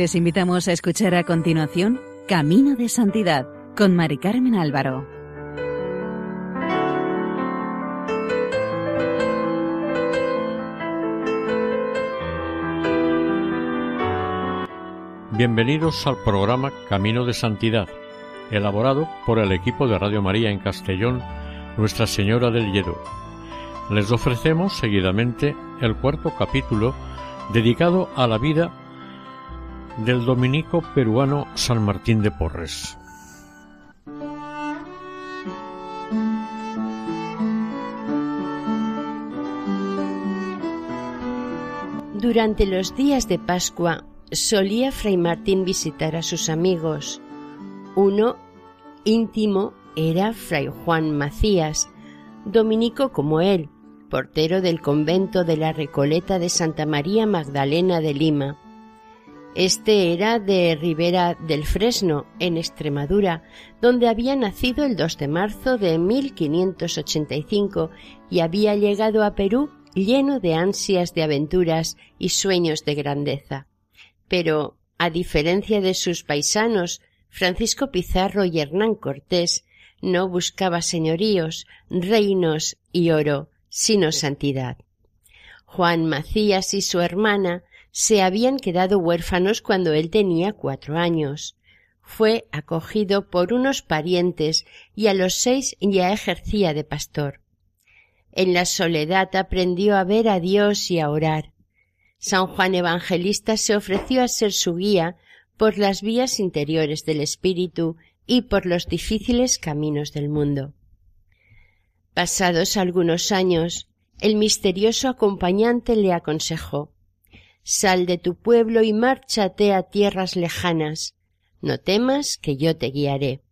Les invitamos a escuchar a continuación Camino de Santidad con Mari Carmen Álvaro. Bienvenidos al programa Camino de Santidad, elaborado por el equipo de Radio María en Castellón, Nuestra Señora del Lledo. Les ofrecemos seguidamente el cuarto capítulo dedicado a la vida del dominico peruano San Martín de Porres. Durante los días de Pascua solía Fray Martín visitar a sus amigos. Uno íntimo era Fray Juan Macías, dominico como él, portero del convento de la Recoleta de Santa María Magdalena de Lima. Este era de Ribera del Fresno, en Extremadura, donde había nacido el 2 de marzo de 1585 y había llegado a Perú lleno de ansias de aventuras y sueños de grandeza. Pero, a diferencia de sus paisanos, Francisco Pizarro y Hernán Cortés, no buscaba señoríos, reinos y oro, sino santidad. Juan Macías y su hermana se habían quedado huérfanos cuando él tenía cuatro años. Fue acogido por unos parientes y a los seis ya ejercía de pastor. En la soledad aprendió a ver a Dios y a orar. San Juan Evangelista se ofreció a ser su guía por las vías interiores del espíritu y por los difíciles caminos del mundo. Pasados algunos años, el misterioso acompañante le aconsejó Sal de tu pueblo y márchate a tierras lejanas. No temas que yo te guiaré.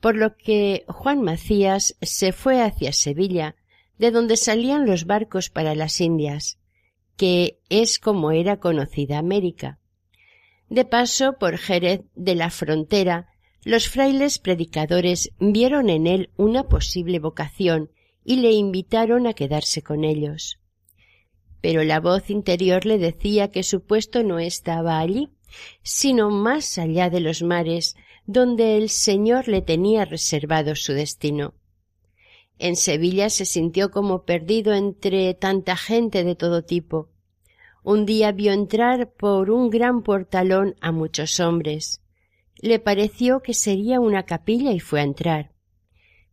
Por lo que Juan Macías se fue hacia Sevilla, de donde salían los barcos para las Indias, que es como era conocida América. De paso por Jerez de la frontera, los frailes predicadores vieron en él una posible vocación y le invitaron a quedarse con ellos pero la voz interior le decía que su puesto no estaba allí, sino más allá de los mares, donde el Señor le tenía reservado su destino. En Sevilla se sintió como perdido entre tanta gente de todo tipo. Un día vio entrar por un gran portalón a muchos hombres. Le pareció que sería una capilla y fue a entrar.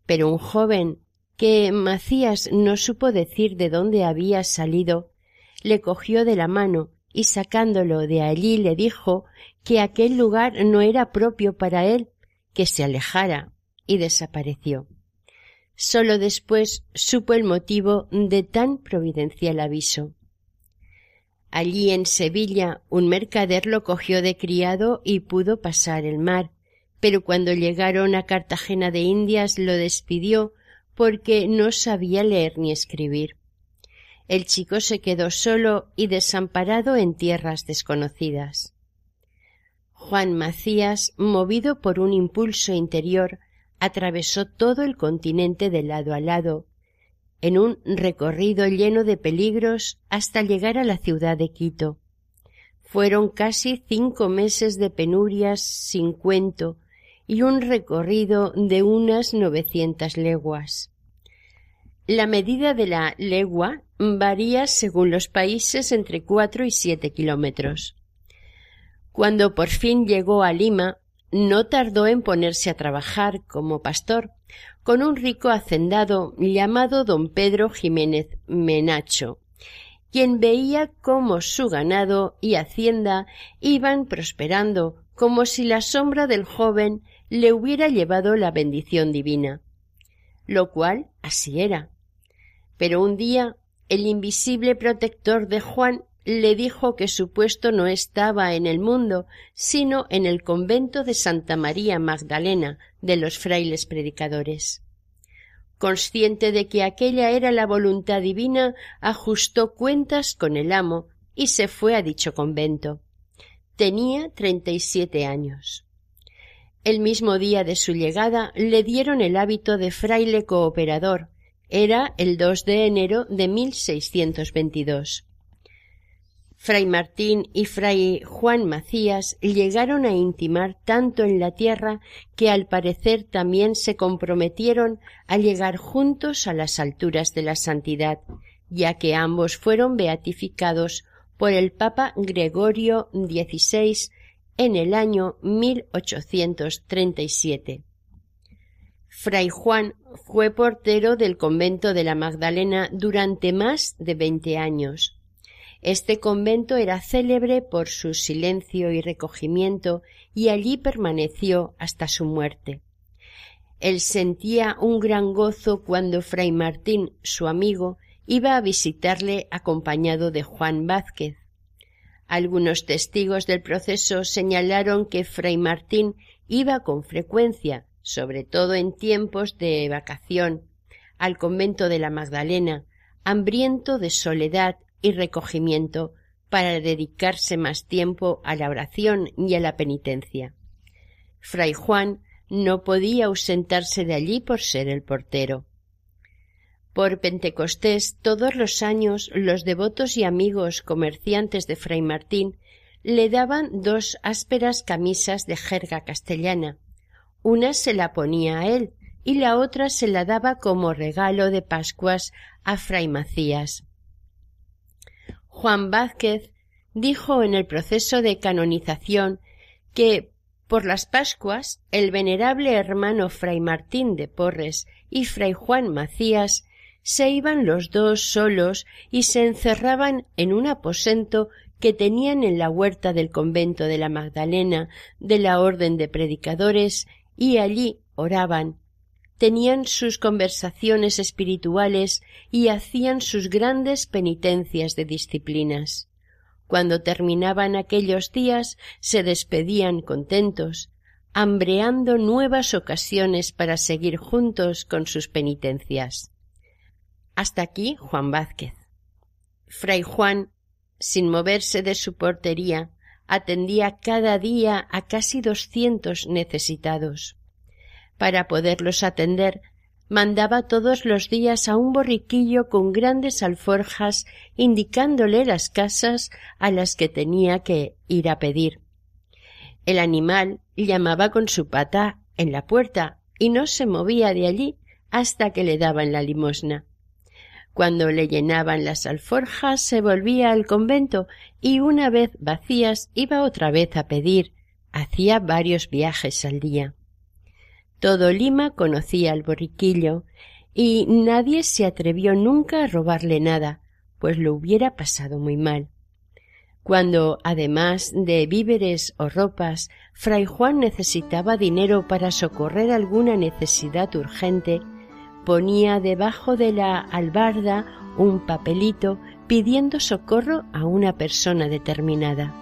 Pero un joven, que Macías no supo decir de dónde había salido, le cogió de la mano y sacándolo de allí le dijo que aquel lugar no era propio para él, que se alejara, y desapareció. Sólo después supo el motivo de tan providencial aviso. Allí en Sevilla un mercader lo cogió de criado y pudo pasar el mar, pero cuando llegaron a Cartagena de Indias lo despidió porque no sabía leer ni escribir el chico se quedó solo y desamparado en tierras desconocidas. Juan Macías, movido por un impulso interior, atravesó todo el continente de lado a lado, en un recorrido lleno de peligros hasta llegar a la ciudad de Quito. Fueron casi cinco meses de penurias sin cuento y un recorrido de unas novecientas leguas. La medida de la legua varía según los países entre cuatro y siete kilómetros. Cuando por fin llegó a Lima, no tardó en ponerse a trabajar como pastor con un rico hacendado llamado don Pedro Jiménez Menacho, quien veía cómo su ganado y hacienda iban prosperando como si la sombra del joven le hubiera llevado la bendición divina. Lo cual así era. Pero un día el invisible protector de Juan le dijo que su puesto no estaba en el mundo, sino en el convento de Santa María Magdalena de los frailes predicadores. Consciente de que aquella era la voluntad divina, ajustó cuentas con el amo y se fue a dicho convento. Tenía treinta y siete años. El mismo día de su llegada le dieron el hábito de fraile cooperador, era el 2 de enero de 1622. Fray Martín y Fray Juan Macías llegaron a intimar tanto en la tierra que al parecer también se comprometieron a llegar juntos a las alturas de la santidad, ya que ambos fueron beatificados por el Papa Gregorio XVI en el año 1837. Fray Juan fue portero del convento de la Magdalena durante más de veinte años. Este convento era célebre por su silencio y recogimiento y allí permaneció hasta su muerte. Él sentía un gran gozo cuando Fray Martín, su amigo, iba a visitarle acompañado de Juan Vázquez. Algunos testigos del proceso señalaron que Fray Martín iba con frecuencia, sobre todo en tiempos de vacación, al convento de la Magdalena, hambriento de soledad y recogimiento para dedicarse más tiempo a la oración y a la penitencia. Fray Juan no podía ausentarse de allí por ser el portero. Por Pentecostés todos los años los devotos y amigos comerciantes de Fray Martín le daban dos ásperas camisas de jerga castellana. Una se la ponía a él y la otra se la daba como regalo de Pascuas a Fray Macías. Juan Vázquez dijo en el proceso de canonización que por las Pascuas el venerable hermano Fray Martín de Porres y Fray Juan Macías se iban los dos solos y se encerraban en un aposento que tenían en la huerta del convento de la Magdalena de la Orden de Predicadores y allí oraban tenían sus conversaciones espirituales y hacían sus grandes penitencias de disciplinas. Cuando terminaban aquellos días se despedían contentos, hambreando nuevas ocasiones para seguir juntos con sus penitencias. Hasta aquí Juan Vázquez. Fray Juan, sin moverse de su portería, atendía cada día a casi doscientos necesitados para poderlos atender, mandaba todos los días a un borriquillo con grandes alforjas indicándole las casas a las que tenía que ir a pedir. El animal llamaba con su pata en la puerta y no se movía de allí hasta que le daban la limosna. Cuando le llenaban las alforjas se volvía al convento y una vez vacías iba otra vez a pedir. Hacía varios viajes al día. Todo Lima conocía al borriquillo y nadie se atrevió nunca a robarle nada, pues lo hubiera pasado muy mal. Cuando, además de víveres o ropas, Fray Juan necesitaba dinero para socorrer alguna necesidad urgente, ponía debajo de la albarda un papelito pidiendo socorro a una persona determinada.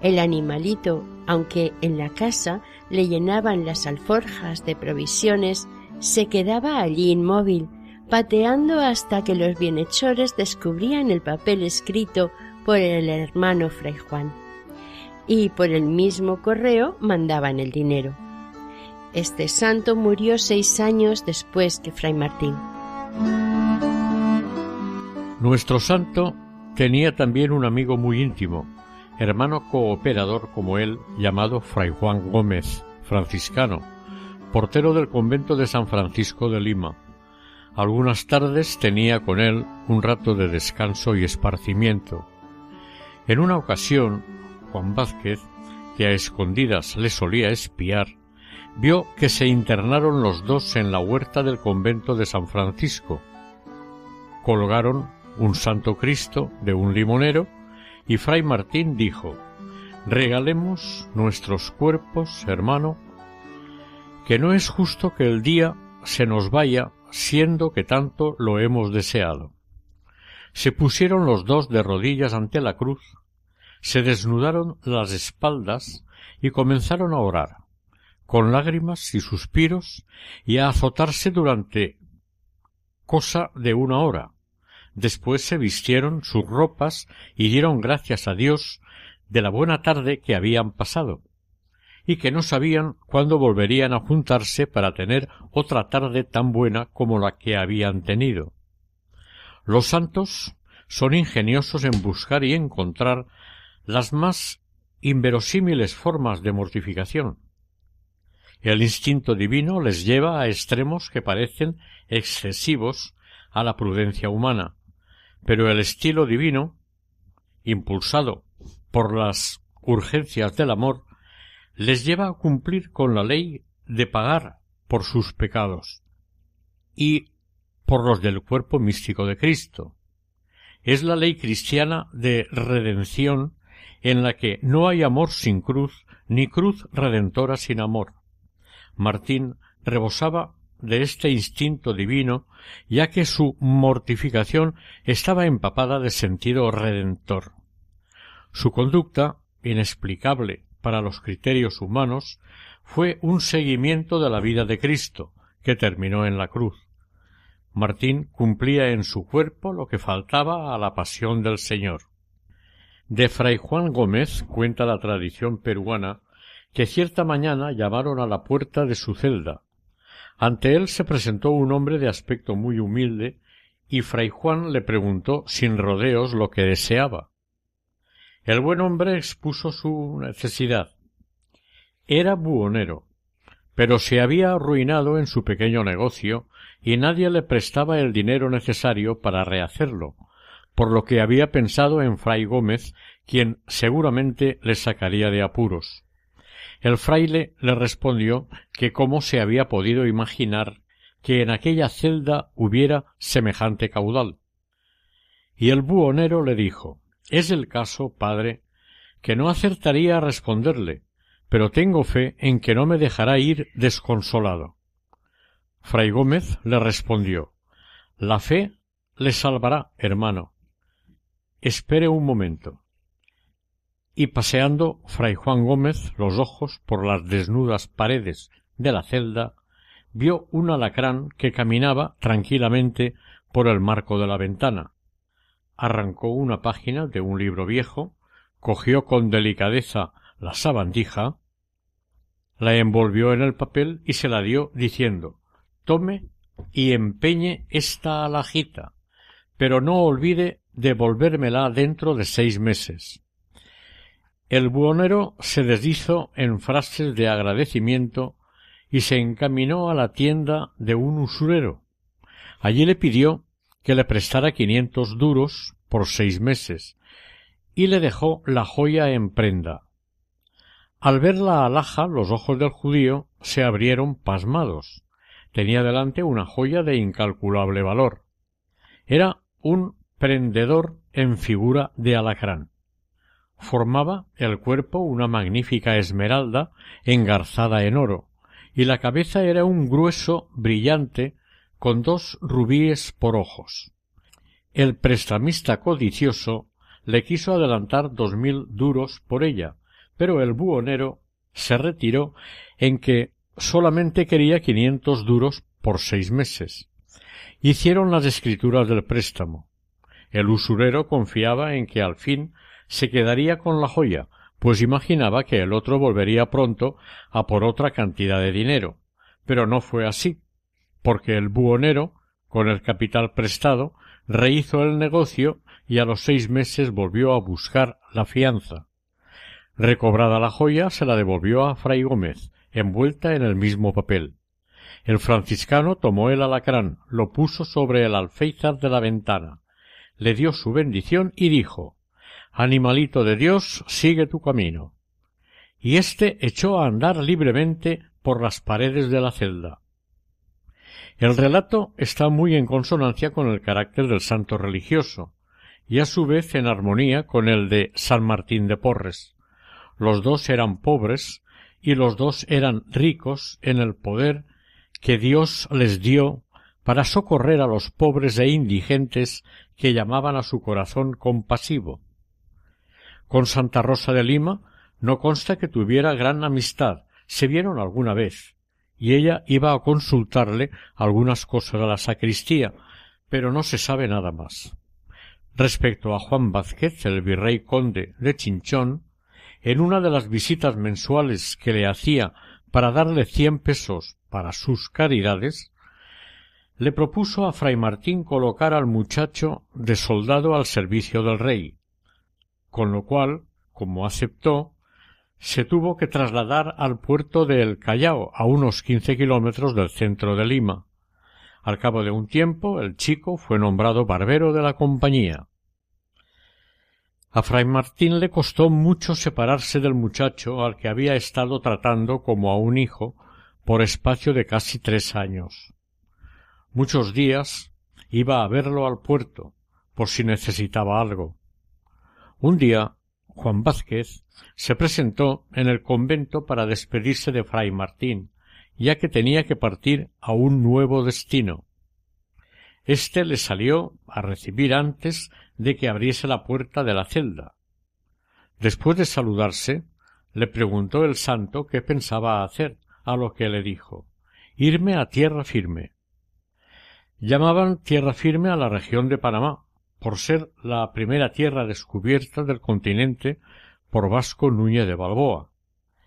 El animalito, aunque en la casa le llenaban las alforjas de provisiones, se quedaba allí inmóvil, pateando hasta que los bienhechores descubrían el papel escrito por el hermano Fray Juan. Y por el mismo correo mandaban el dinero. Este santo murió seis años después que Fray Martín. Nuestro santo tenía también un amigo muy íntimo, hermano cooperador como él, llamado Fray Juan Gómez, franciscano, portero del convento de San Francisco de Lima. Algunas tardes tenía con él un rato de descanso y esparcimiento. En una ocasión, Juan Vázquez, que a escondidas le solía espiar, vio que se internaron los dos en la huerta del convento de San Francisco. Colgaron un Santo Cristo de un limonero y Fray Martín dijo Regalemos nuestros cuerpos, hermano, que no es justo que el día se nos vaya siendo que tanto lo hemos deseado. Se pusieron los dos de rodillas ante la cruz, se desnudaron las espaldas y comenzaron a orar, con lágrimas y suspiros, y a azotarse durante cosa de una hora, Después se vistieron sus ropas y dieron gracias a Dios de la buena tarde que habían pasado, y que no sabían cuándo volverían a juntarse para tener otra tarde tan buena como la que habían tenido. Los santos son ingeniosos en buscar y encontrar las más inverosímiles formas de mortificación. El instinto divino les lleva a extremos que parecen excesivos a la prudencia humana, pero el estilo divino, impulsado por las urgencias del amor, les lleva a cumplir con la ley de pagar por sus pecados y por los del cuerpo místico de Cristo. Es la ley cristiana de redención en la que no hay amor sin cruz, ni cruz redentora sin amor. Martín rebosaba de este instinto divino, ya que su mortificación estaba empapada de sentido redentor. Su conducta, inexplicable para los criterios humanos, fue un seguimiento de la vida de Cristo, que terminó en la cruz. Martín cumplía en su cuerpo lo que faltaba a la pasión del Señor. De Fray Juan Gómez cuenta la tradición peruana que cierta mañana llamaron a la puerta de su celda. Ante él se presentó un hombre de aspecto muy humilde y Fray Juan le preguntó sin rodeos lo que deseaba. El buen hombre expuso su necesidad. Era buhonero, pero se había arruinado en su pequeño negocio y nadie le prestaba el dinero necesario para rehacerlo, por lo que había pensado en fray Gómez, quien seguramente le sacaría de apuros. El fraile le respondió que cómo se había podido imaginar que en aquella celda hubiera semejante caudal. Y el buhonero le dijo Es el caso, padre, que no acertaría a responderle, pero tengo fe en que no me dejará ir desconsolado. Fray Gómez le respondió La fe le salvará, hermano. Espere un momento. Y paseando Fray Juan Gómez los ojos por las desnudas paredes de la celda, vio un alacrán que caminaba tranquilamente por el marco de la ventana. Arrancó una página de un libro viejo, cogió con delicadeza la sabandija, la envolvió en el papel y se la dio diciendo tome y empeñe esta alajita, pero no olvide devolvérmela dentro de seis meses. El buhonero se deshizo en frases de agradecimiento y se encaminó a la tienda de un usurero. Allí le pidió que le prestara quinientos duros por seis meses y le dejó la joya en prenda. Al ver la alhaja los ojos del judío se abrieron pasmados tenía delante una joya de incalculable valor. Era un prendedor en figura de alacrán. Formaba el cuerpo una magnífica esmeralda engarzada en oro, y la cabeza era un grueso brillante con dos rubíes por ojos. El prestamista codicioso le quiso adelantar dos mil duros por ella, pero el buhonero se retiró en que solamente quería quinientos duros por seis meses. Hicieron las escrituras del préstamo. El usurero confiaba en que al fin se quedaría con la joya, pues imaginaba que el otro volvería pronto a por otra cantidad de dinero. Pero no fue así, porque el buhonero, con el capital prestado, rehizo el negocio y a los seis meses volvió a buscar la fianza. Recobrada la joya, se la devolvió a Fray Gómez, envuelta en el mismo papel. El franciscano tomó el alacrán, lo puso sobre el alféizar de la ventana, le dio su bendición y dijo Animalito de Dios, sigue tu camino. Y éste echó a andar libremente por las paredes de la celda. El relato está muy en consonancia con el carácter del santo religioso, y a su vez en armonía con el de San Martín de Porres. Los dos eran pobres, y los dos eran ricos en el poder que Dios les dio para socorrer a los pobres e indigentes que llamaban a su corazón compasivo. Con Santa Rosa de Lima no consta que tuviera gran amistad, se vieron alguna vez, y ella iba a consultarle algunas cosas a la sacristía, pero no se sabe nada más. Respecto a Juan Vázquez, el virrey conde de Chinchón, en una de las visitas mensuales que le hacía para darle cien pesos para sus caridades, le propuso a fray Martín colocar al muchacho de soldado al servicio del rey, con lo cual, como aceptó, se tuvo que trasladar al puerto de El Callao, a unos quince kilómetros del centro de Lima. Al cabo de un tiempo, el chico fue nombrado barbero de la compañía. A fray Martín le costó mucho separarse del muchacho al que había estado tratando como a un hijo por espacio de casi tres años. Muchos días iba a verlo al puerto por si necesitaba algo. Un día Juan Vázquez se presentó en el convento para despedirse de fray Martín, ya que tenía que partir a un nuevo destino. Este le salió a recibir antes de que abriese la puerta de la celda. Después de saludarse, le preguntó el santo qué pensaba hacer, a lo que le dijo irme a tierra firme. Llamaban tierra firme a la región de Panamá, por ser la primera tierra descubierta del continente por Vasco Núñez de Balboa,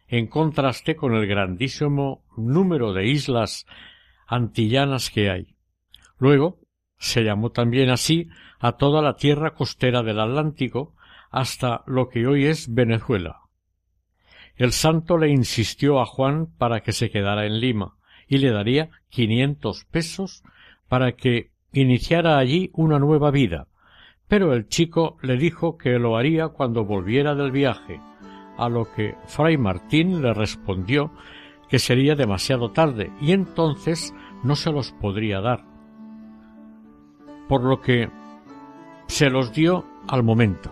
en contraste con el grandísimo número de islas antillanas que hay. Luego se llamó también así a toda la tierra costera del Atlántico hasta lo que hoy es Venezuela. El santo le insistió a Juan para que se quedara en Lima y le daría quinientos pesos para que iniciara allí una nueva vida, pero el chico le dijo que lo haría cuando volviera del viaje, a lo que fray Martín le respondió que sería demasiado tarde y entonces no se los podría dar. Por lo que se los dio al momento.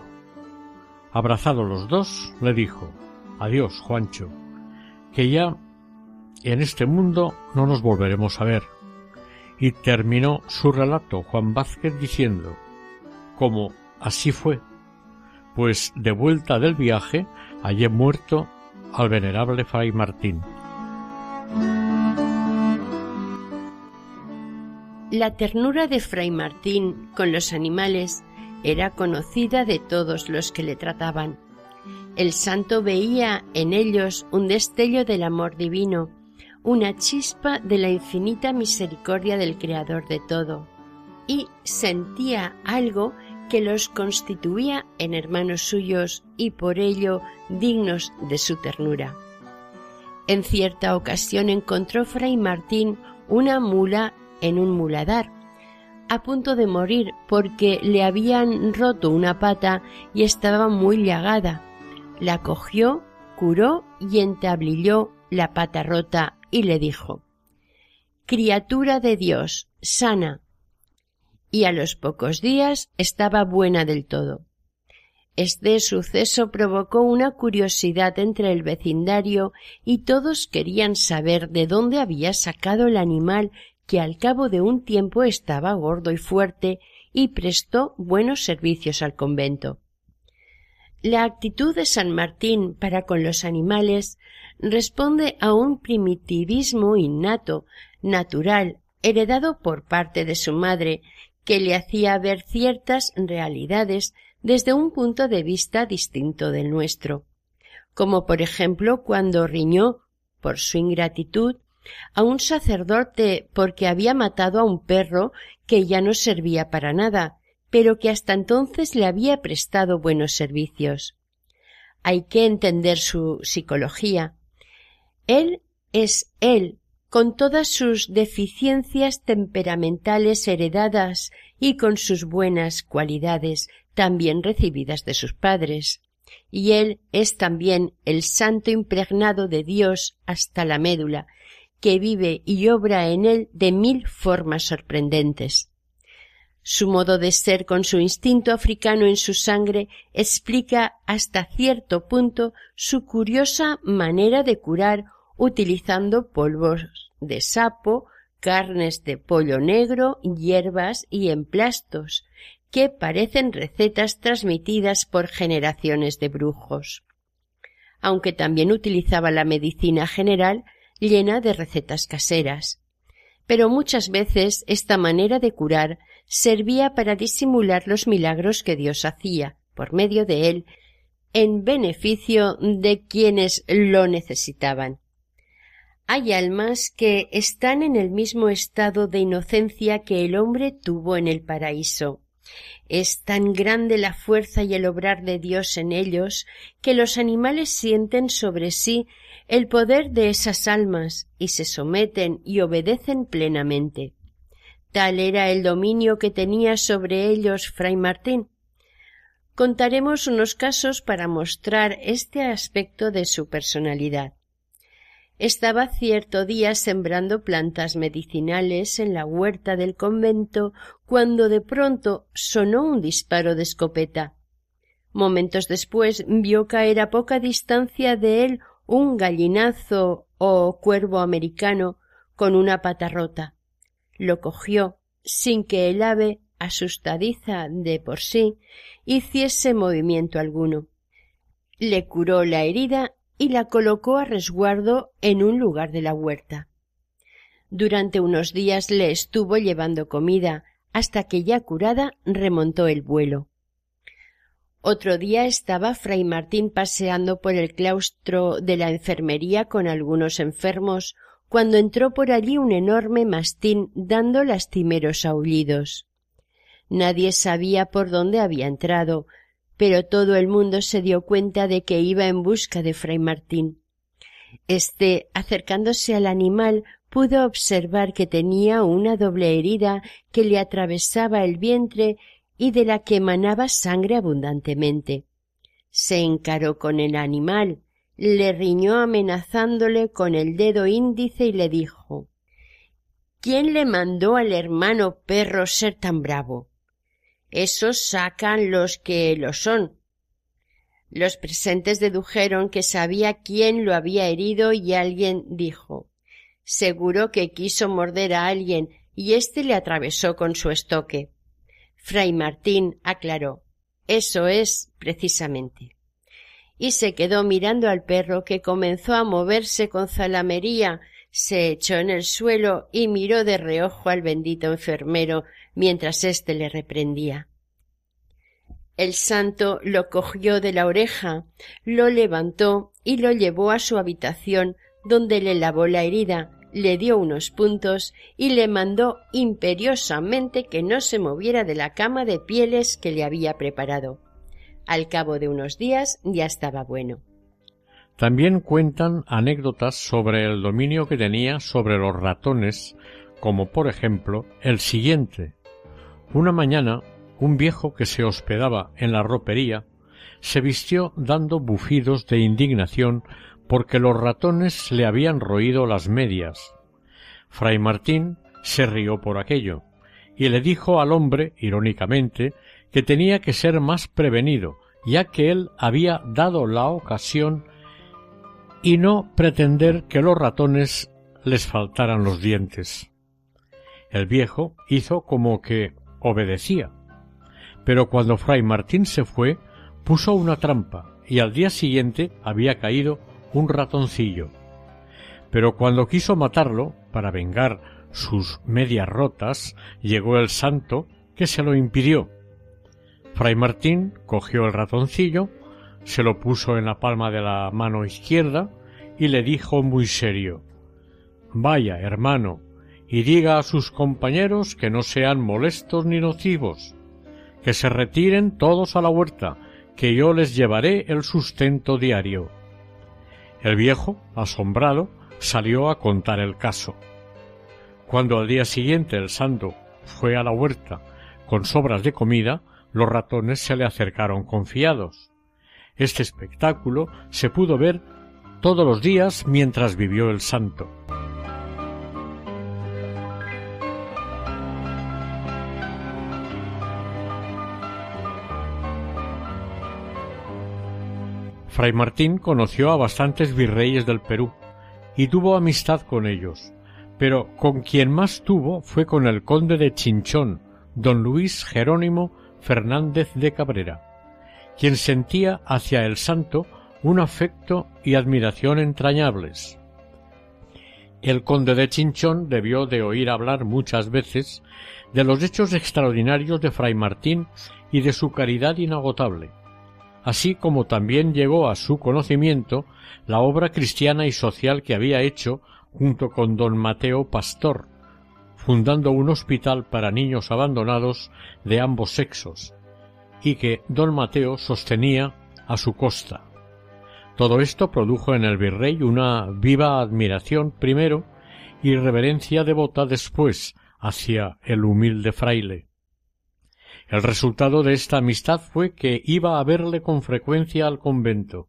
Abrazados los dos, le dijo Adiós, Juancho, que ya en este mundo no nos volveremos a ver. Y terminó su relato Juan Vázquez diciendo como así fue, pues de vuelta del viaje hallé muerto al venerable Fray Martín. La ternura de Fray Martín con los animales era conocida de todos los que le trataban. El santo veía en ellos un destello del amor divino, una chispa de la infinita misericordia del Creador de todo, y sentía algo que los constituía en hermanos suyos y por ello dignos de su ternura. En cierta ocasión encontró Fray Martín una mula en un muladar, a punto de morir porque le habían roto una pata y estaba muy llagada. La cogió, curó y entablilló la pata rota y le dijo Criatura de Dios, sana, y a los pocos días estaba buena del todo. Este suceso provocó una curiosidad entre el vecindario y todos querían saber de dónde había sacado el animal que al cabo de un tiempo estaba gordo y fuerte y prestó buenos servicios al convento. La actitud de San Martín para con los animales responde a un primitivismo innato, natural, heredado por parte de su madre, que le hacía ver ciertas realidades desde un punto de vista distinto del nuestro, como por ejemplo cuando riñó, por su ingratitud, a un sacerdote porque había matado a un perro que ya no servía para nada, pero que hasta entonces le había prestado buenos servicios. Hay que entender su psicología. Él es él con todas sus deficiencias temperamentales heredadas y con sus buenas cualidades también recibidas de sus padres. Y él es también el santo impregnado de Dios hasta la médula, que vive y obra en él de mil formas sorprendentes. Su modo de ser con su instinto africano en su sangre explica hasta cierto punto su curiosa manera de curar utilizando polvos de sapo, carnes de pollo negro, hierbas y emplastos, que parecen recetas transmitidas por generaciones de brujos. Aunque también utilizaba la medicina general llena de recetas caseras. Pero muchas veces esta manera de curar servía para disimular los milagros que Dios hacía, por medio de él, en beneficio de quienes lo necesitaban. Hay almas que están en el mismo estado de inocencia que el hombre tuvo en el paraíso. Es tan grande la fuerza y el obrar de Dios en ellos que los animales sienten sobre sí el poder de esas almas y se someten y obedecen plenamente. Tal era el dominio que tenía sobre ellos Fray Martín. Contaremos unos casos para mostrar este aspecto de su personalidad. Estaba cierto día sembrando plantas medicinales en la huerta del convento cuando de pronto sonó un disparo de escopeta. Momentos después vio caer a poca distancia de él un gallinazo o cuervo americano con una pata rota. Lo cogió sin que el ave, asustadiza de por sí, hiciese movimiento alguno. Le curó la herida y la colocó a resguardo en un lugar de la huerta. Durante unos días le estuvo llevando comida, hasta que ya curada remontó el vuelo. Otro día estaba fray Martín paseando por el claustro de la enfermería con algunos enfermos, cuando entró por allí un enorme mastín dando lastimeros aullidos. Nadie sabía por dónde había entrado, pero todo el mundo se dio cuenta de que iba en busca de fray Martín. Este, acercándose al animal, pudo observar que tenía una doble herida que le atravesaba el vientre y de la que emanaba sangre abundantemente. Se encaró con el animal, le riñó amenazándole con el dedo índice y le dijo ¿Quién le mandó al hermano perro ser tan bravo? Esos sacan los que lo son. Los presentes dedujeron que sabía quién lo había herido y alguien dijo Seguro que quiso morder a alguien y éste le atravesó con su estoque. Fray Martín aclaró Eso es precisamente. Y se quedó mirando al perro que comenzó a moverse con zalamería, se echó en el suelo y miró de reojo al bendito enfermero mientras éste le reprendía. El santo lo cogió de la oreja, lo levantó y lo llevó a su habitación, donde le lavó la herida, le dio unos puntos y le mandó imperiosamente que no se moviera de la cama de pieles que le había preparado. Al cabo de unos días ya estaba bueno. También cuentan anécdotas sobre el dominio que tenía sobre los ratones, como por ejemplo el siguiente. Una mañana, un viejo que se hospedaba en la ropería se vistió dando bufidos de indignación porque los ratones le habían roído las medias. Fray Martín se rió por aquello y le dijo al hombre, irónicamente, que tenía que ser más prevenido, ya que él había dado la ocasión y no pretender que los ratones les faltaran los dientes. El viejo hizo como que obedecía. Pero cuando fray Martín se fue, puso una trampa y al día siguiente había caído un ratoncillo. Pero cuando quiso matarlo, para vengar sus medias rotas, llegó el santo que se lo impidió. Fray Martín cogió el ratoncillo, se lo puso en la palma de la mano izquierda y le dijo muy serio Vaya, hermano, y diga a sus compañeros que no sean molestos ni nocivos, que se retiren todos a la huerta, que yo les llevaré el sustento diario. El viejo, asombrado, salió a contar el caso. Cuando al día siguiente el santo fue a la huerta con sobras de comida, los ratones se le acercaron confiados. Este espectáculo se pudo ver todos los días mientras vivió el santo. Fray Martín conoció a bastantes virreyes del Perú y tuvo amistad con ellos, pero con quien más tuvo fue con el conde de Chinchón, don Luis Jerónimo Fernández de Cabrera, quien sentía hacia el santo un afecto y admiración entrañables. El conde de Chinchón debió de oír hablar muchas veces de los hechos extraordinarios de Fray Martín y de su caridad inagotable así como también llegó a su conocimiento la obra cristiana y social que había hecho junto con don Mateo Pastor, fundando un hospital para niños abandonados de ambos sexos, y que don Mateo sostenía a su costa. Todo esto produjo en el virrey una viva admiración primero y reverencia devota después hacia el humilde fraile. El resultado de esta amistad fue que iba a verle con frecuencia al convento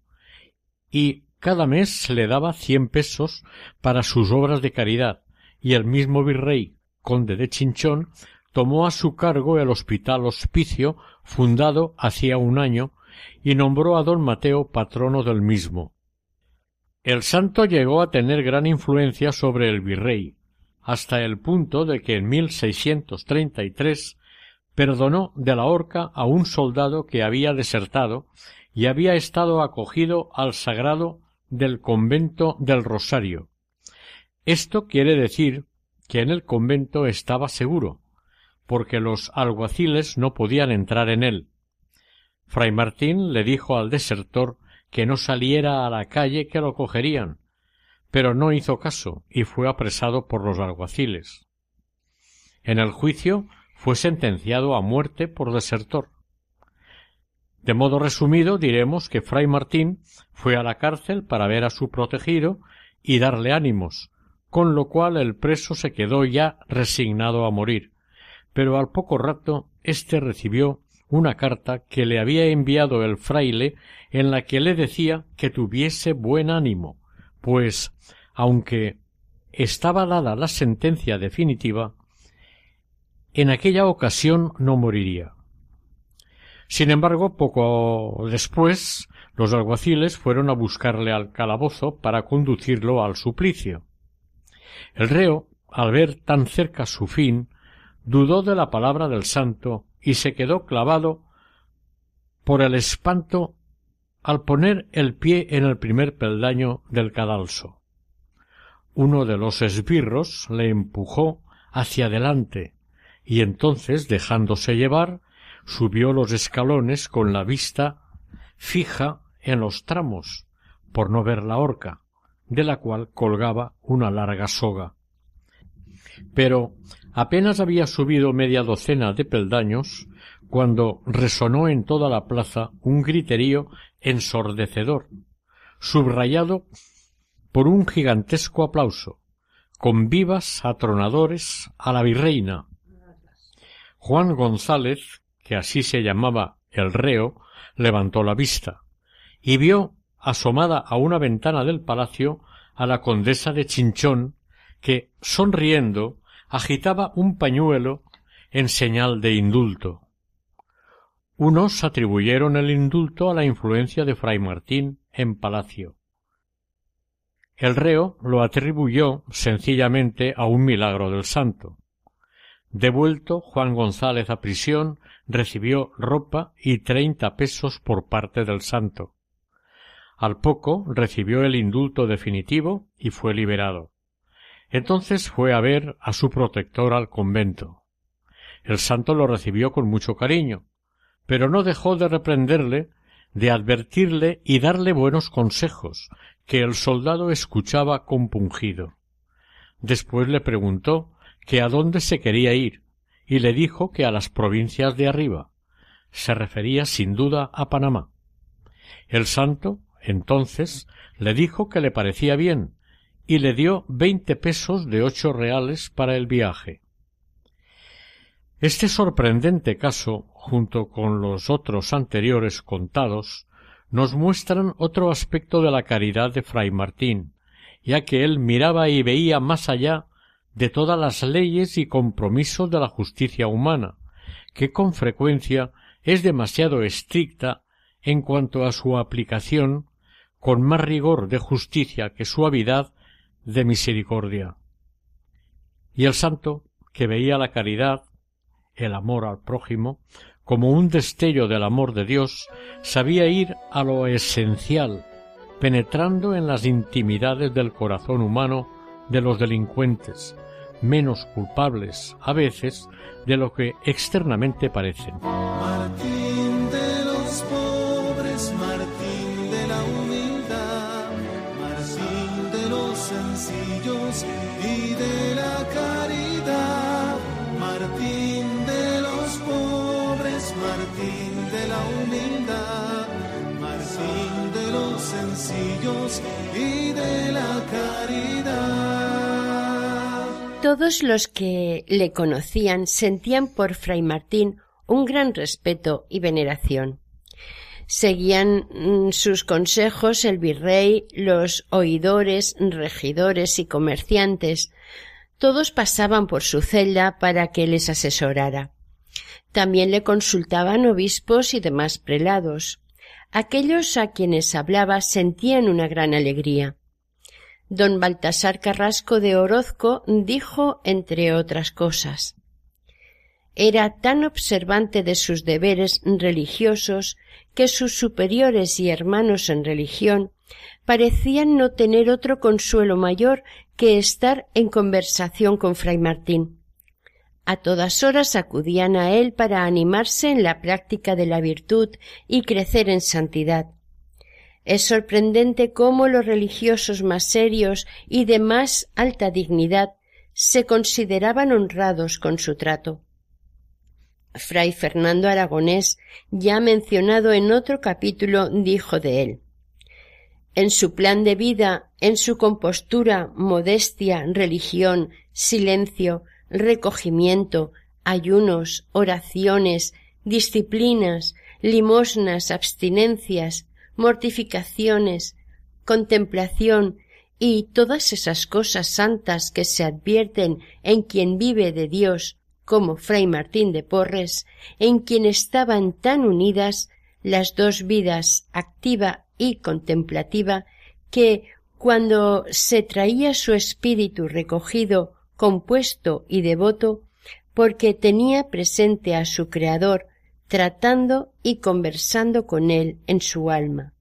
y cada mes le daba cien pesos para sus obras de caridad y el mismo virrey, conde de Chinchón, tomó a su cargo el hospital hospicio fundado hacía un año y nombró a don Mateo patrono del mismo. El santo llegó a tener gran influencia sobre el virrey, hasta el punto de que en 1633 perdonó de la horca a un soldado que había desertado y había estado acogido al sagrado del convento del Rosario. Esto quiere decir que en el convento estaba seguro, porque los alguaciles no podían entrar en él. Fray Martín le dijo al desertor que no saliera a la calle que lo cogerían, pero no hizo caso y fue apresado por los alguaciles. En el juicio fue sentenciado a muerte por desertor. De modo resumido diremos que Fray Martín fue a la cárcel para ver a su protegido y darle ánimos, con lo cual el preso se quedó ya resignado a morir, pero al poco rato éste recibió una carta que le había enviado el fraile en la que le decía que tuviese buen ánimo, pues, aunque estaba dada la sentencia definitiva, en aquella ocasión no moriría. Sin embargo, poco después, los alguaciles fueron a buscarle al calabozo para conducirlo al suplicio. El reo, al ver tan cerca su fin, dudó de la palabra del santo y se quedó clavado por el espanto al poner el pie en el primer peldaño del cadalso. Uno de los esbirros le empujó hacia adelante y entonces, dejándose llevar, subió los escalones con la vista fija en los tramos, por no ver la horca, de la cual colgaba una larga soga. Pero apenas había subido media docena de peldaños cuando resonó en toda la plaza un griterío ensordecedor, subrayado por un gigantesco aplauso, con vivas atronadores a la virreina. Juan González, que así se llamaba el reo, levantó la vista y vio asomada a una ventana del palacio a la condesa de Chinchón, que, sonriendo, agitaba un pañuelo en señal de indulto. Unos atribuyeron el indulto a la influencia de Fray Martín en palacio. El reo lo atribuyó sencillamente a un milagro del santo. Devuelto Juan González a prisión, recibió ropa y treinta pesos por parte del santo. Al poco recibió el indulto definitivo y fue liberado. Entonces fue a ver a su protector al convento. El santo lo recibió con mucho cariño, pero no dejó de reprenderle, de advertirle y darle buenos consejos, que el soldado escuchaba compungido. Después le preguntó que a dónde se quería ir, y le dijo que a las provincias de arriba. Se refería sin duda a Panamá. El santo, entonces, le dijo que le parecía bien, y le dio veinte pesos de ocho reales para el viaje. Este sorprendente caso, junto con los otros anteriores contados, nos muestran otro aspecto de la caridad de Fray Martín, ya que él miraba y veía más allá de todas las leyes y compromisos de la justicia humana, que con frecuencia es demasiado estricta en cuanto a su aplicación, con más rigor de justicia que suavidad de misericordia. Y el santo, que veía la caridad, el amor al prójimo, como un destello del amor de Dios, sabía ir a lo esencial, penetrando en las intimidades del corazón humano de los delincuentes, menos culpables a veces de lo que externamente parecen. Y de la caridad. Todos los que le conocían sentían por Fray Martín un gran respeto y veneración. Seguían mm, sus consejos el virrey, los oidores, regidores y comerciantes. Todos pasaban por su celda para que les asesorara. También le consultaban obispos y demás prelados. Aquellos a quienes hablaba sentían una gran alegría. Don Baltasar Carrasco de Orozco dijo, entre otras cosas, era tan observante de sus deberes religiosos que sus superiores y hermanos en religión parecían no tener otro consuelo mayor que estar en conversación con fray Martín. A todas horas acudían a él para animarse en la práctica de la virtud y crecer en santidad. Es sorprendente cómo los religiosos más serios y de más alta dignidad se consideraban honrados con su trato. Fray Fernando Aragonés, ya mencionado en otro capítulo, dijo de él En su plan de vida, en su compostura, modestia, religión, silencio, recogimiento, ayunos, oraciones, disciplinas, limosnas, abstinencias, mortificaciones, contemplación y todas esas cosas santas que se advierten en quien vive de Dios como fray Martín de Porres, en quien estaban tan unidas las dos vidas activa y contemplativa que cuando se traía su espíritu recogido, compuesto y devoto, porque tenía presente a su Creador, tratando y conversando con él en su alma.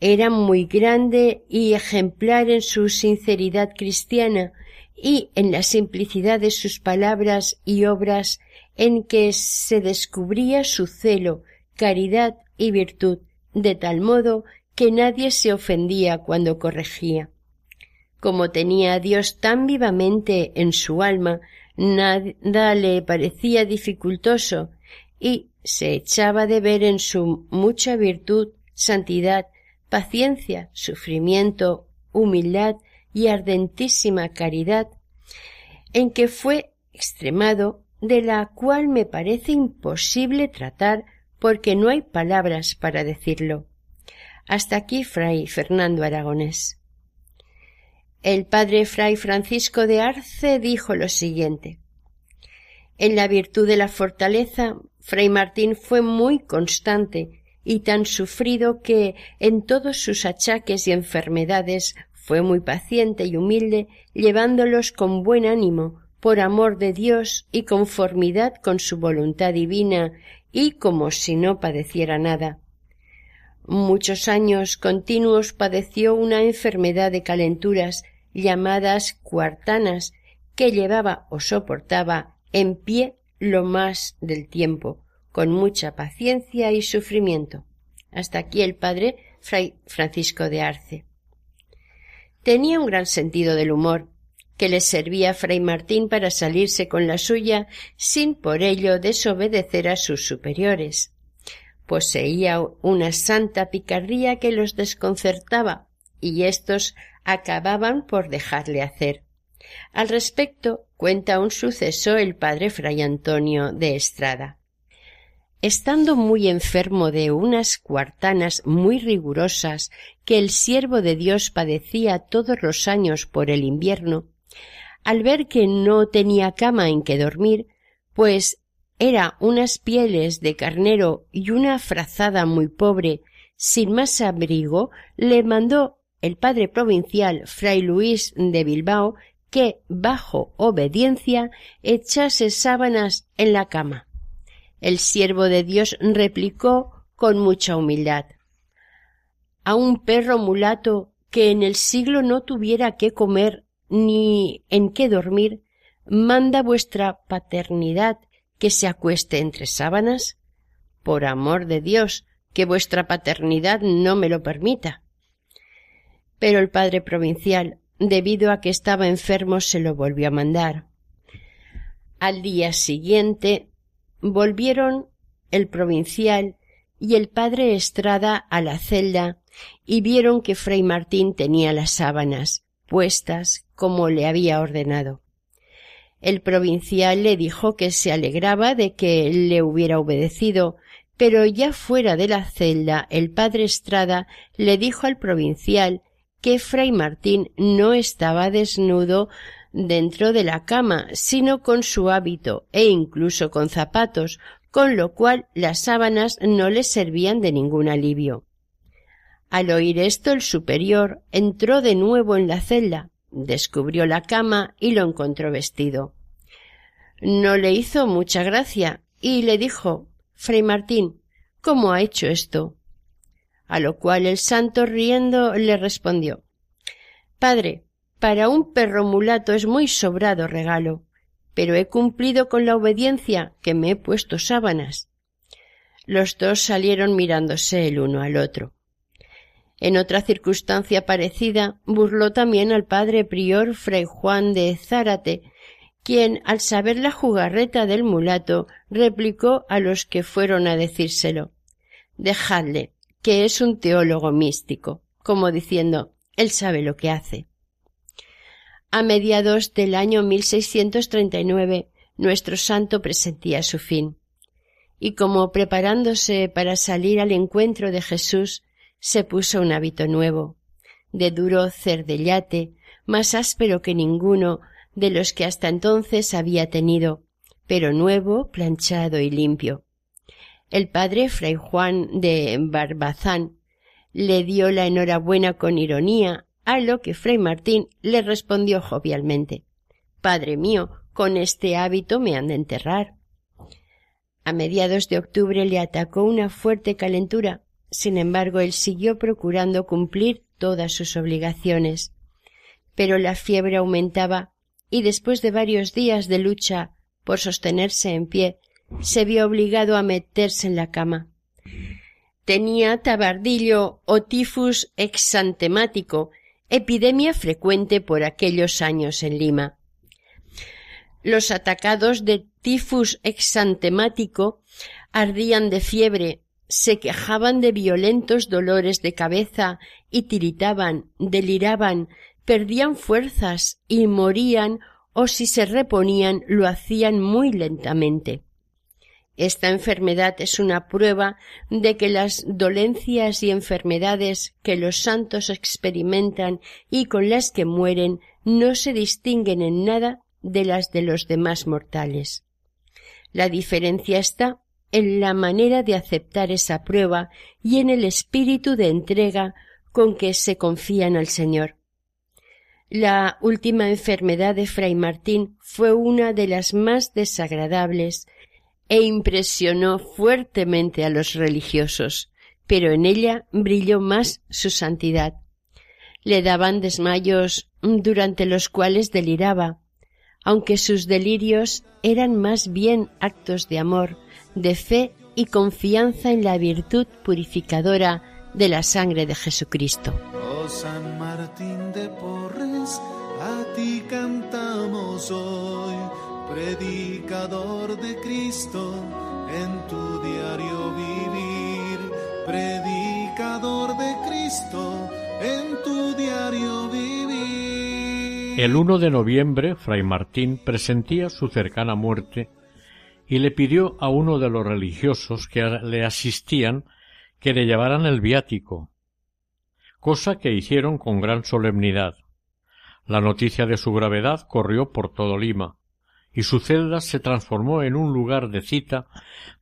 Era muy grande y ejemplar en su sinceridad cristiana, y en la simplicidad de sus palabras y obras en que se descubría su celo, caridad y virtud, de tal modo que nadie se ofendía cuando corregía. Como tenía a Dios tan vivamente en su alma, nada le parecía dificultoso y se echaba de ver en su mucha virtud, santidad, paciencia, sufrimiento, humildad y ardentísima caridad, en que fue extremado, de la cual me parece imposible tratar porque no hay palabras para decirlo. Hasta aquí Fray Fernando Aragonés. El padre Fray Francisco de Arce dijo lo siguiente. En la virtud de la fortaleza, Fray Martín fue muy constante y tan sufrido que en todos sus achaques y enfermedades fue muy paciente y humilde, llevándolos con buen ánimo, por amor de Dios y conformidad con su voluntad divina, y como si no padeciera nada. Muchos años continuos padeció una enfermedad de calenturas llamadas cuartanas, que llevaba o soportaba en pie lo más del tiempo, con mucha paciencia y sufrimiento. Hasta aquí el padre Fray Francisco de Arce. Tenía un gran sentido del humor, que le servía a Fray Martín para salirse con la suya sin por ello desobedecer a sus superiores. Poseía una santa picardía que los desconcertaba y éstos acababan por dejarle hacer. Al respecto cuenta un suceso el padre Fray Antonio de Estrada. Estando muy enfermo de unas cuartanas muy rigurosas que el siervo de Dios padecía todos los años por el invierno, al ver que no tenía cama en que dormir, pues era unas pieles de carnero y una frazada muy pobre, sin más abrigo, le mandó el padre provincial fray Luis de Bilbao que, bajo obediencia, echase sábanas en la cama. El siervo de Dios replicó con mucha humildad a un perro mulato que en el siglo no tuviera qué comer ni en qué dormir, manda vuestra paternidad que se acueste entre sábanas? Por amor de Dios, que vuestra paternidad no me lo permita. Pero el padre provincial, debido a que estaba enfermo, se lo volvió a mandar. Al día siguiente volvieron el provincial y el padre Estrada a la celda y vieron que fray Martín tenía las sábanas puestas como le había ordenado. El provincial le dijo que se alegraba de que le hubiera obedecido, pero ya fuera de la celda el padre Estrada le dijo al provincial que fray Martín no estaba desnudo dentro de la cama, sino con su hábito e incluso con zapatos, con lo cual las sábanas no le servían de ningún alivio. Al oír esto el superior entró de nuevo en la celda, descubrió la cama y lo encontró vestido. No le hizo mucha gracia y le dijo Fray Martín, ¿cómo ha hecho esto? A lo cual el santo riendo le respondió Padre, para un perro mulato es muy sobrado regalo, pero he cumplido con la obediencia que me he puesto sábanas. Los dos salieron mirándose el uno al otro. En otra circunstancia parecida burló también al padre prior fray Juan de Zárate, quien, al saber la jugarreta del mulato, replicó a los que fueron a decírselo Dejadle, que es un teólogo místico, como diciendo él sabe lo que hace. A mediados del año 1639, nuestro santo presentía su fin. Y como preparándose para salir al encuentro de Jesús, se puso un hábito nuevo, de duro cerdellate, más áspero que ninguno de los que hasta entonces había tenido, pero nuevo, planchado y limpio. El padre fray Juan de Barbazán le dio la enhorabuena con ironía, a lo que fray Martín le respondió jovialmente Padre mío, con este hábito me han de enterrar. A mediados de octubre le atacó una fuerte calentura sin embargo, él siguió procurando cumplir todas sus obligaciones. Pero la fiebre aumentaba y después de varios días de lucha por sostenerse en pie, se vio obligado a meterse en la cama. Tenía tabardillo o tifus exantemático, epidemia frecuente por aquellos años en Lima. Los atacados de tifus exantemático ardían de fiebre se quejaban de violentos dolores de cabeza y tiritaban, deliraban, perdían fuerzas y morían o si se reponían lo hacían muy lentamente. Esta enfermedad es una prueba de que las dolencias y enfermedades que los santos experimentan y con las que mueren no se distinguen en nada de las de los demás mortales. La diferencia está en la manera de aceptar esa prueba y en el espíritu de entrega con que se confían al Señor. La última enfermedad de Fray Martín fue una de las más desagradables e impresionó fuertemente a los religiosos, pero en ella brilló más su santidad. Le daban desmayos durante los cuales deliraba, aunque sus delirios eran más bien actos de amor, de fe y confianza en la virtud purificadora de la sangre de Jesucristo. Oh San Martín de Porres, a ti cantamos hoy, predicador de Cristo en tu diario vivir, predicador de Cristo en tu diario vivir. El 1 de noviembre, Fray Martín presentía su cercana muerte y le pidió a uno de los religiosos que le asistían que le llevaran el viático, cosa que hicieron con gran solemnidad. La noticia de su gravedad corrió por todo Lima, y su celda se transformó en un lugar de cita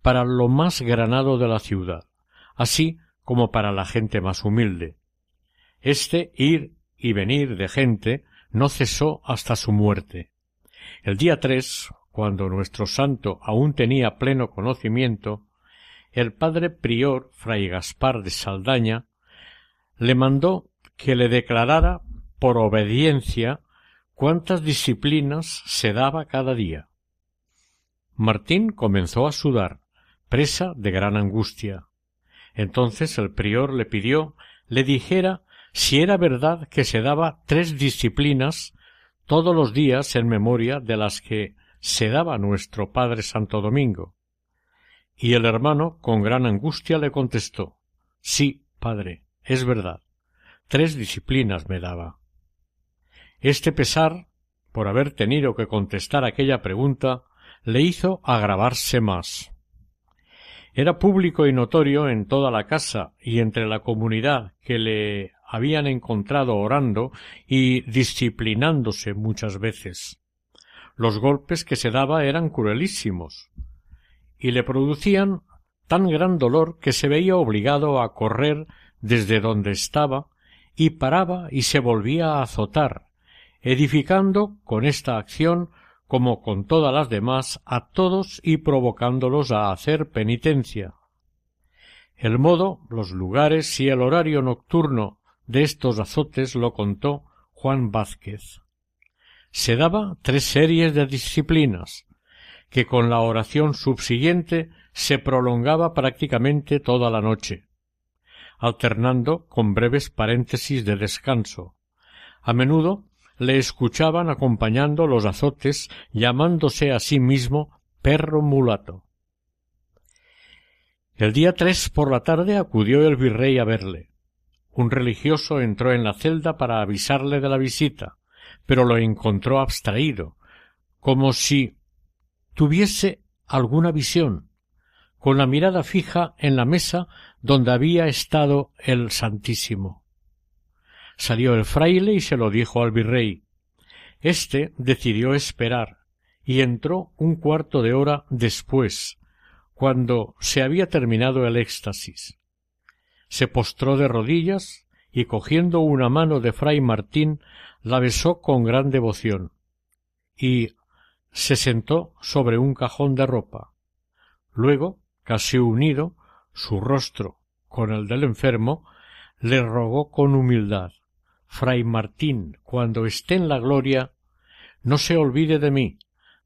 para lo más granado de la ciudad, así como para la gente más humilde. Este ir y venir de gente no cesó hasta su muerte. El día tres, cuando nuestro santo aún tenía pleno conocimiento, el padre prior fray Gaspar de Saldaña le mandó que le declarara por obediencia cuántas disciplinas se daba cada día. Martín comenzó a sudar, presa de gran angustia. Entonces el prior le pidió le dijera si era verdad que se daba tres disciplinas todos los días en memoria de las que se daba nuestro Padre Santo Domingo. Y el hermano, con gran angustia, le contestó Sí, padre, es verdad. Tres disciplinas me daba. Este pesar, por haber tenido que contestar aquella pregunta, le hizo agravarse más. Era público y notorio en toda la casa y entre la comunidad que le habían encontrado orando y disciplinándose muchas veces. Los golpes que se daba eran cruelísimos y le producían tan gran dolor que se veía obligado a correr desde donde estaba y paraba y se volvía a azotar, edificando con esta acción como con todas las demás a todos y provocándolos a hacer penitencia. El modo, los lugares y el horario nocturno de estos azotes lo contó Juan Vázquez. Se daba tres series de disciplinas, que con la oración subsiguiente se prolongaba prácticamente toda la noche, alternando con breves paréntesis de descanso. A menudo le escuchaban acompañando los azotes, llamándose a sí mismo perro mulato. El día tres por la tarde acudió el virrey a verle. Un religioso entró en la celda para avisarle de la visita, pero lo encontró abstraído, como si tuviese alguna visión, con la mirada fija en la mesa donde había estado el Santísimo. Salió el fraile y se lo dijo al virrey. Este decidió esperar y entró un cuarto de hora después, cuando se había terminado el éxtasis. Se postró de rodillas y cogiendo una mano de fray Martín la besó con gran devoción y se sentó sobre un cajón de ropa. Luego, casi unido, su rostro con el del enfermo, le rogó con humildad Fray Martín, cuando esté en la gloria, no se olvide de mí,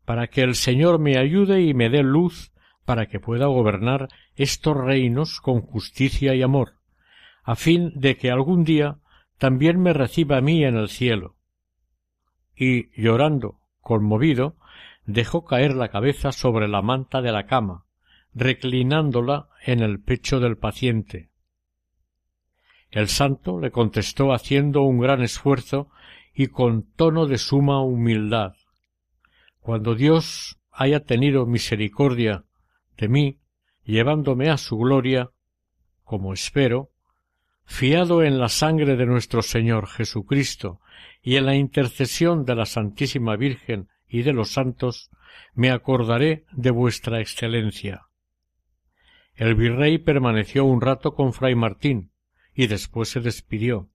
para que el Señor me ayude y me dé luz para que pueda gobernar estos reinos con justicia y amor, a fin de que algún día también me reciba a mí en el cielo. Y, llorando, conmovido, dejó caer la cabeza sobre la manta de la cama, reclinándola en el pecho del paciente, el santo le contestó haciendo un gran esfuerzo y con tono de suma humildad. Cuando Dios haya tenido misericordia de mí, llevándome a su gloria, como espero, fiado en la sangre de nuestro Señor Jesucristo y en la intercesión de la Santísima Virgen y de los santos, me acordaré de vuestra excelencia. El virrey permaneció un rato con fray Martín, y después se despidió.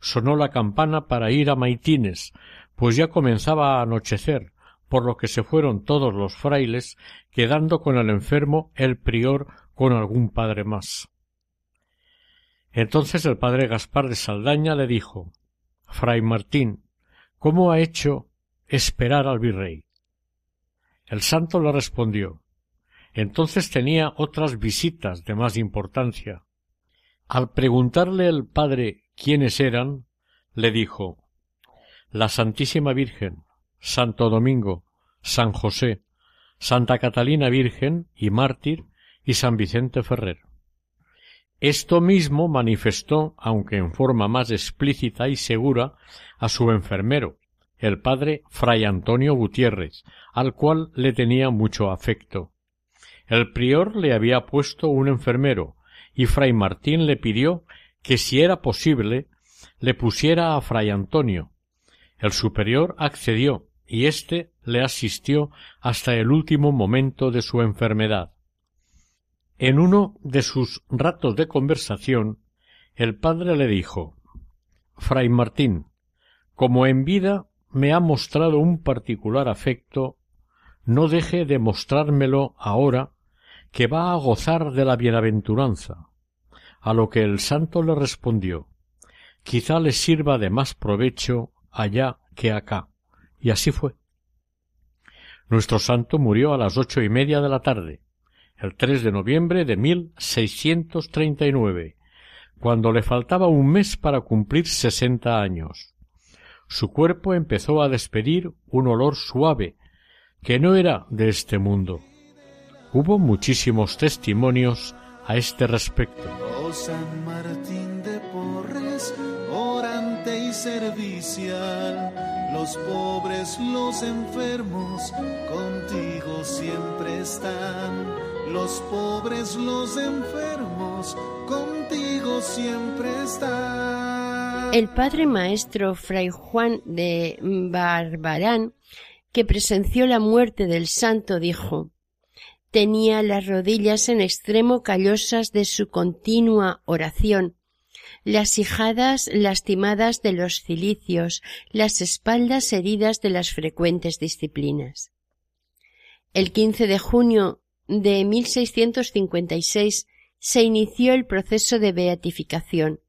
Sonó la campana para ir a Maitines, pues ya comenzaba a anochecer, por lo que se fueron todos los frailes, quedando con el enfermo el prior con algún padre más. Entonces el padre Gaspar de Saldaña le dijo Fray Martín, ¿cómo ha hecho esperar al virrey? El santo le respondió Entonces tenía otras visitas de más importancia, al preguntarle el padre quiénes eran, le dijo La Santísima Virgen, Santo Domingo, San José, Santa Catalina Virgen y mártir y San Vicente Ferrer. Esto mismo manifestó, aunque en forma más explícita y segura, a su enfermero, el padre Fray Antonio Gutiérrez, al cual le tenía mucho afecto. El prior le había puesto un enfermero, y fray Martín le pidió que si era posible le pusiera a fray Antonio. El superior accedió y éste le asistió hasta el último momento de su enfermedad. En uno de sus ratos de conversación, el padre le dijo Fray Martín, como en vida me ha mostrado un particular afecto, no deje de mostrármelo ahora que va a gozar de la bienaventuranza a lo que el santo le respondió quizá le sirva de más provecho allá que acá. Y así fue. Nuestro santo murió a las ocho y media de la tarde, el 3 de noviembre de 1639, cuando le faltaba un mes para cumplir sesenta años. Su cuerpo empezó a despedir un olor suave, que no era de este mundo. Hubo muchísimos testimonios a este respecto. Oh San Martín de Porres, orante y servicial, los pobres, los enfermos, contigo siempre están. Los pobres, los enfermos, contigo siempre están. El padre maestro Fray Juan de Barbarán, que presenció la muerte del santo, dijo Tenía las rodillas en extremo callosas de su continua oración, las hijadas lastimadas de los cilicios, las espaldas heridas de las frecuentes disciplinas. El 15 de junio de 1656 se inició el proceso de beatificación.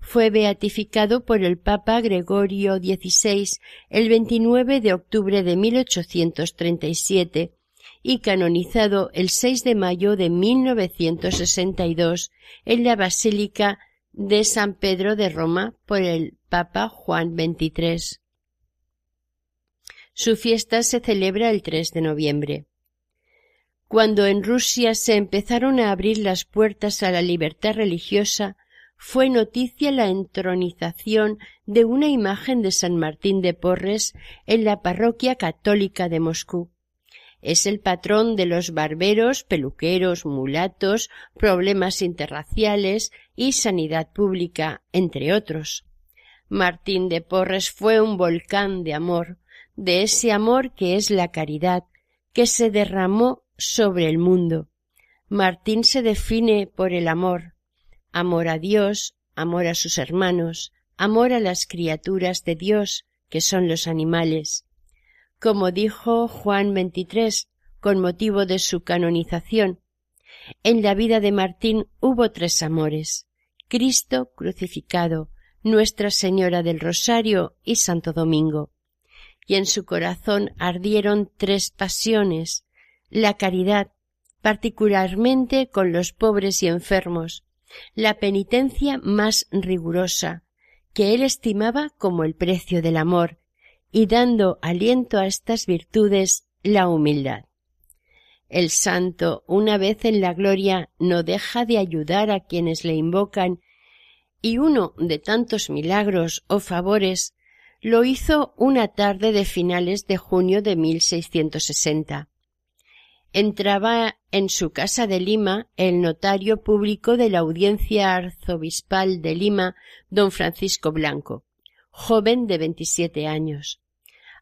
Fue beatificado por el Papa Gregorio XVI el 29 de octubre de 1837 y canonizado el 6 de mayo de 1962 en la Basílica de San Pedro de Roma por el Papa Juan XXIII. Su fiesta se celebra el 3 de noviembre. Cuando en Rusia se empezaron a abrir las puertas a la libertad religiosa, fue noticia la entronización de una imagen de San Martín de Porres en la parroquia católica de Moscú. Es el patrón de los barberos, peluqueros, mulatos, problemas interraciales y sanidad pública, entre otros. Martín de Porres fue un volcán de amor, de ese amor que es la caridad, que se derramó sobre el mundo. Martín se define por el amor, amor a Dios, amor a sus hermanos, amor a las criaturas de Dios, que son los animales. Como dijo Juan XXIII con motivo de su canonización, en la vida de Martín hubo tres amores, Cristo crucificado, Nuestra Señora del Rosario y Santo Domingo. Y en su corazón ardieron tres pasiones, la caridad, particularmente con los pobres y enfermos, la penitencia más rigurosa, que él estimaba como el precio del amor, y dando aliento a estas virtudes la humildad. El santo, una vez en la gloria, no deja de ayudar a quienes le invocan, y uno de tantos milagros o favores lo hizo una tarde de finales de junio de 1660 entraba en su casa de Lima el notario público de la audiencia arzobispal de Lima, don Francisco Blanco, joven de veintisiete años.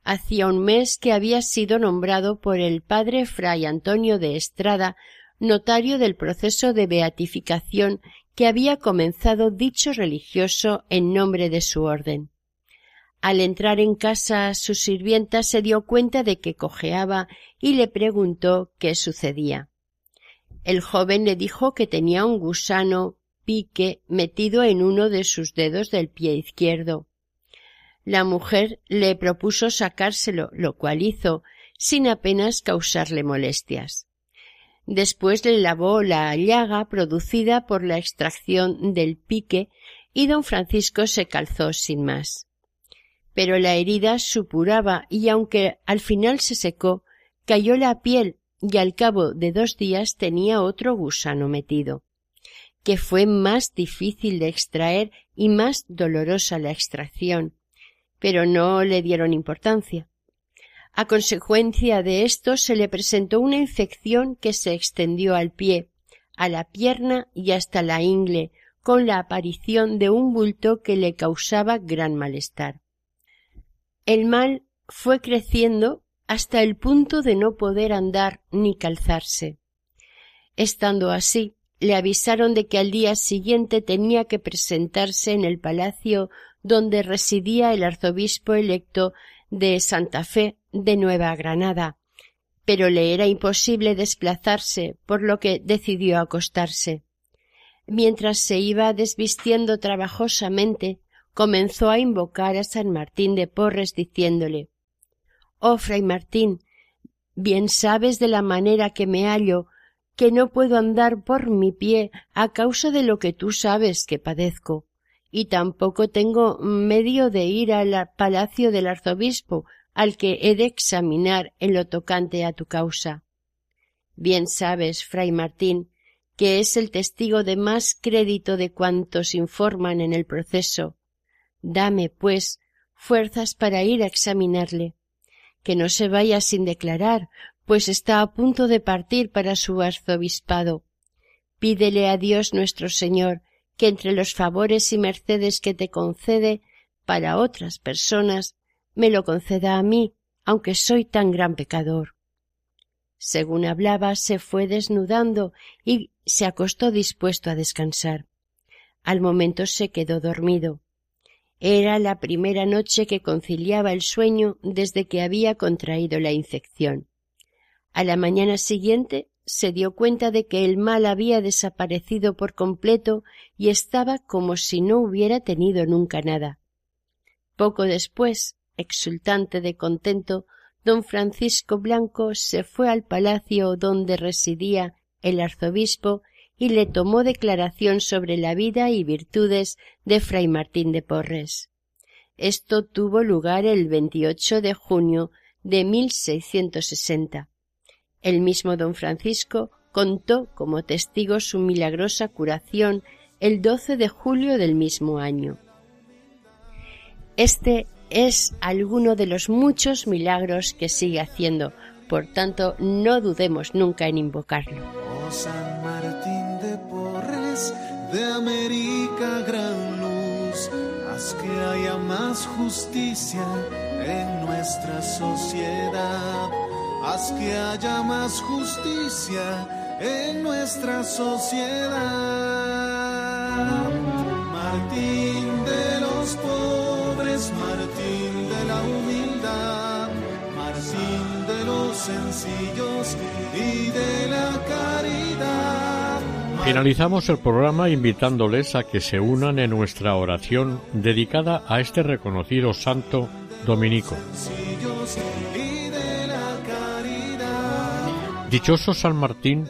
Hacía un mes que había sido nombrado por el padre fray Antonio de Estrada notario del proceso de beatificación que había comenzado dicho religioso en nombre de su orden. Al entrar en casa su sirvienta se dio cuenta de que cojeaba y le preguntó qué sucedía. El joven le dijo que tenía un gusano pique metido en uno de sus dedos del pie izquierdo. La mujer le propuso sacárselo, lo cual hizo, sin apenas causarle molestias. Después le lavó la llaga producida por la extracción del pique y don Francisco se calzó sin más pero la herida supuraba y aunque al final se secó, cayó la piel y al cabo de dos días tenía otro gusano metido, que fue más difícil de extraer y más dolorosa la extracción, pero no le dieron importancia. A consecuencia de esto se le presentó una infección que se extendió al pie, a la pierna y hasta la ingle, con la aparición de un bulto que le causaba gran malestar. El mal fue creciendo hasta el punto de no poder andar ni calzarse. Estando así, le avisaron de que al día siguiente tenía que presentarse en el palacio donde residía el arzobispo electo de Santa Fe de Nueva Granada, pero le era imposible desplazarse, por lo que decidió acostarse. Mientras se iba desvistiendo trabajosamente, comenzó a invocar a San Martín de Porres diciéndole Oh fray Martín, bien sabes de la manera que me hallo, que no puedo andar por mi pie a causa de lo que tú sabes que padezco, y tampoco tengo medio de ir al palacio del arzobispo, al que he de examinar en lo tocante a tu causa. Bien sabes, fray Martín, que es el testigo de más crédito de cuantos informan en el proceso. Dame, pues, fuerzas para ir a examinarle. Que no se vaya sin declarar, pues está a punto de partir para su arzobispado. Pídele a Dios nuestro Señor que entre los favores y mercedes que te concede para otras personas, me lo conceda a mí, aunque soy tan gran pecador. Según hablaba, se fue desnudando y se acostó dispuesto a descansar. Al momento se quedó dormido. Era la primera noche que conciliaba el sueño desde que había contraído la infección. A la mañana siguiente se dio cuenta de que el mal había desaparecido por completo y estaba como si no hubiera tenido nunca nada. Poco después, exultante de contento, don Francisco Blanco se fue al palacio donde residía el arzobispo y le tomó declaración sobre la vida y virtudes de fray Martín de Porres. Esto tuvo lugar el 28 de junio de 1660. El mismo don Francisco contó como testigo su milagrosa curación el 12 de julio del mismo año. Este es alguno de los muchos milagros que sigue haciendo, por tanto no dudemos nunca en invocarlo. Oh San Martín de Porres, de América gran luz, haz que haya más justicia en nuestra sociedad haz que haya más justicia en nuestra sociedad. Martín de los pobres, Martín de la humildad, Martín de los sencillos y de la caridad. Finalizamos el programa invitándoles a que se unan en nuestra oración dedicada a este reconocido santo dominico. Dichoso San Martín,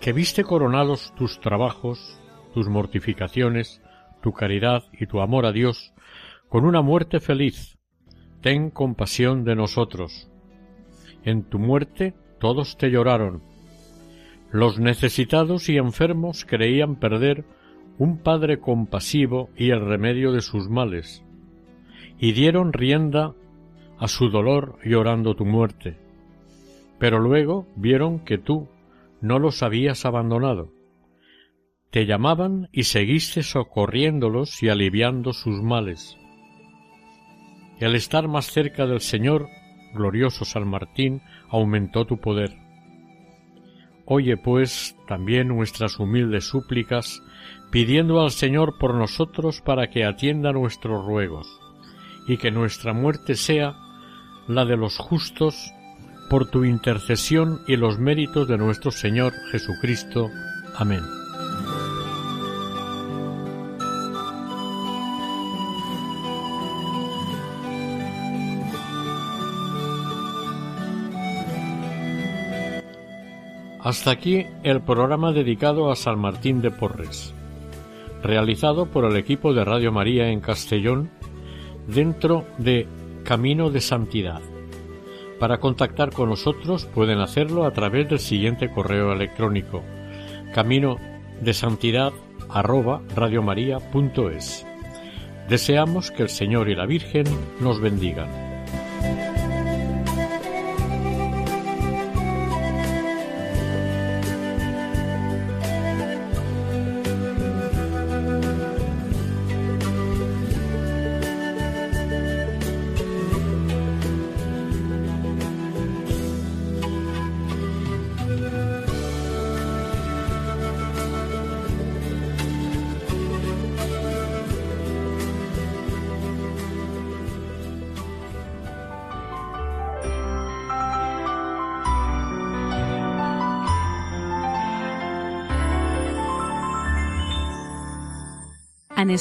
que viste coronados tus trabajos, tus mortificaciones, tu caridad y tu amor a Dios con una muerte feliz. Ten compasión de nosotros. En tu muerte todos te lloraron. Los necesitados y enfermos creían perder un Padre compasivo y el remedio de sus males, y dieron rienda a su dolor llorando tu muerte pero luego vieron que tú no los habías abandonado. Te llamaban y seguiste socorriéndolos y aliviando sus males. El estar más cerca del Señor, glorioso San Martín, aumentó tu poder. Oye, pues, también nuestras humildes súplicas, pidiendo al Señor por nosotros para que atienda nuestros ruegos, y que nuestra muerte sea la de los justos por tu intercesión y los méritos de nuestro Señor Jesucristo. Amén. Hasta aquí el programa dedicado a San Martín de Porres, realizado por el equipo de Radio María en Castellón dentro de Camino de Santidad. Para contactar con nosotros pueden hacerlo a través del siguiente correo electrónico camino de santidad Deseamos que el Señor y la Virgen nos bendigan.